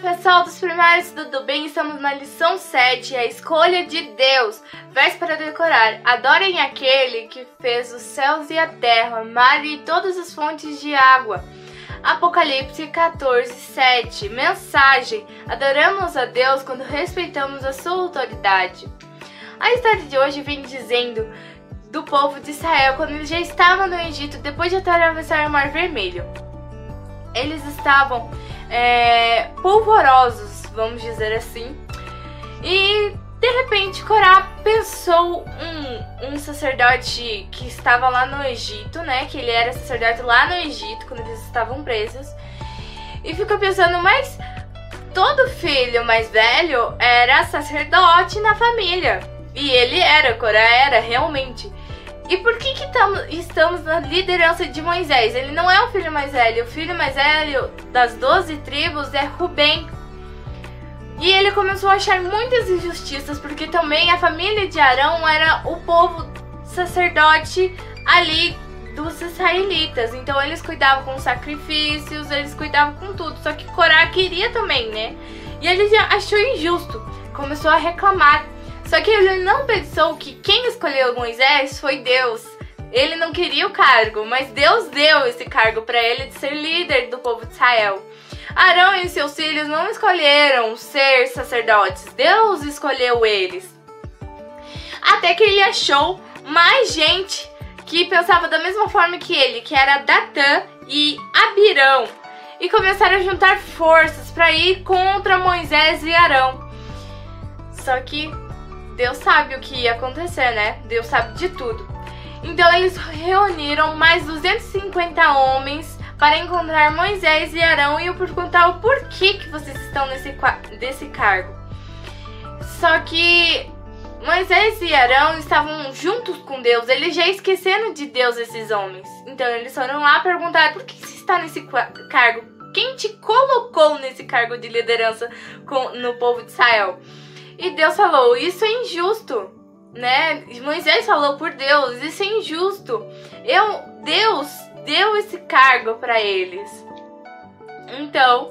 Pessoal dos primários, tudo bem? Estamos na lição 7, a escolha de Deus. Verso para decorar. Adorem aquele que fez os céus e a terra, mar e todas as fontes de água. Apocalipse 14, 7. Mensagem: Adoramos a Deus quando respeitamos a sua autoridade. A história de hoje vem dizendo do povo de Israel quando eles já estavam no Egito depois de atravessar o Mar Vermelho. Eles estavam é, polvorosos, vamos dizer assim. E de repente Corá pensou um, um sacerdote que estava lá no Egito, né? Que ele era sacerdote lá no Egito quando eles estavam presos. E ficou pensando, mas todo filho mais velho era sacerdote na família. E ele era, Corá era realmente. E por que, que tamo, estamos na liderança de Moisés? Ele não é o filho mais velho. O filho mais velho das doze tribos é Rubem. E ele começou a achar muitas injustiças, porque também a família de Arão era o povo sacerdote ali dos israelitas. Então eles cuidavam com sacrifícios, eles cuidavam com tudo. Só que Corá queria também, né? E ele achou injusto. Começou a reclamar. Só que ele não pensou que quem escolheu Moisés foi Deus. Ele não queria o cargo, mas Deus deu esse cargo para ele de ser líder do povo de Israel. Arão e seus filhos não escolheram ser sacerdotes, Deus escolheu eles. Até que ele achou mais gente que pensava da mesma forma que ele, que era Datã e Abirão, e começaram a juntar forças para ir contra Moisés e Arão. Só que Deus sabe o que ia acontecer, né? Deus sabe de tudo. Então eles reuniram mais 250 homens para encontrar Moisés e Arão e perguntar o porquê que vocês estão nesse desse cargo. Só que Moisés e Arão estavam juntos com Deus, eles já esqueceram de Deus esses homens. Então eles foram lá perguntar por que você está nesse cargo? Quem te colocou nesse cargo de liderança com, no povo de Israel? E Deus falou: Isso é injusto, né? Moisés falou por Deus: Isso é injusto. Eu, Deus deu esse cargo para eles. Então,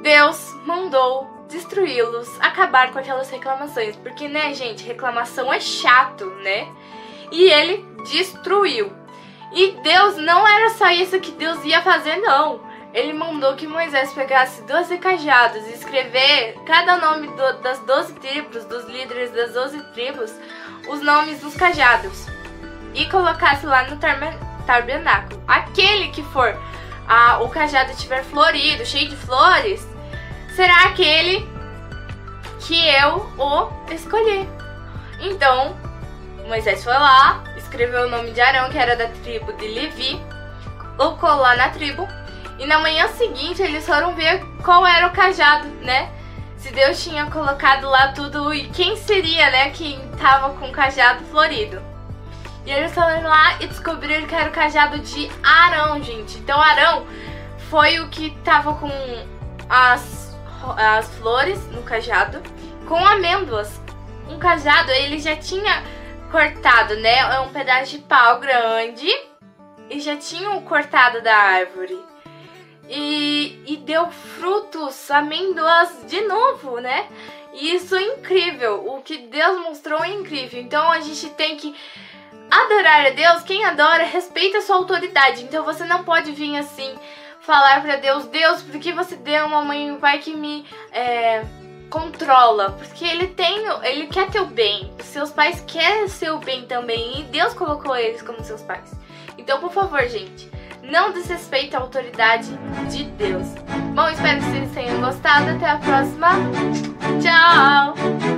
Deus mandou destruí-los, acabar com aquelas reclamações, porque né, gente, reclamação é chato, né? E ele destruiu. E Deus não era só isso que Deus ia fazer, não ele mandou que Moisés pegasse 12 cajados e escrever cada nome do, das 12 tribos, dos líderes das 12 tribos, os nomes dos cajados e colocasse lá no tabernáculo. Aquele que for a, o cajado estiver florido, cheio de flores, será aquele que eu o escolhi. Então, Moisés foi lá, escreveu o nome de Arão, que era da tribo de Levi, colocou lá na tribo e na manhã seguinte eles foram ver qual era o cajado, né? Se Deus tinha colocado lá tudo e quem seria, né, quem tava com o cajado florido. E eles foram lá e descobriram que era o cajado de Arão, gente. Então Arão foi o que tava com as, as flores no cajado, com amêndoas. Um cajado ele já tinha cortado, né? É um pedaço de pau grande e já tinham cortado da árvore e, e deu frutos, amêndoas de novo, né? E isso é incrível. O que Deus mostrou é incrível. Então a gente tem que adorar a Deus. Quem adora respeita a sua autoridade. Então você não pode vir assim falar para Deus, Deus, por que você deu uma mãe e um pai que me é, controla? Porque ele tem, ele quer teu bem. Seus pais querem seu bem também e Deus colocou eles como seus pais. Então, por favor, gente, não desrespeite a autoridade de Deus. Bom, espero que vocês tenham gostado. Até a próxima. Tchau!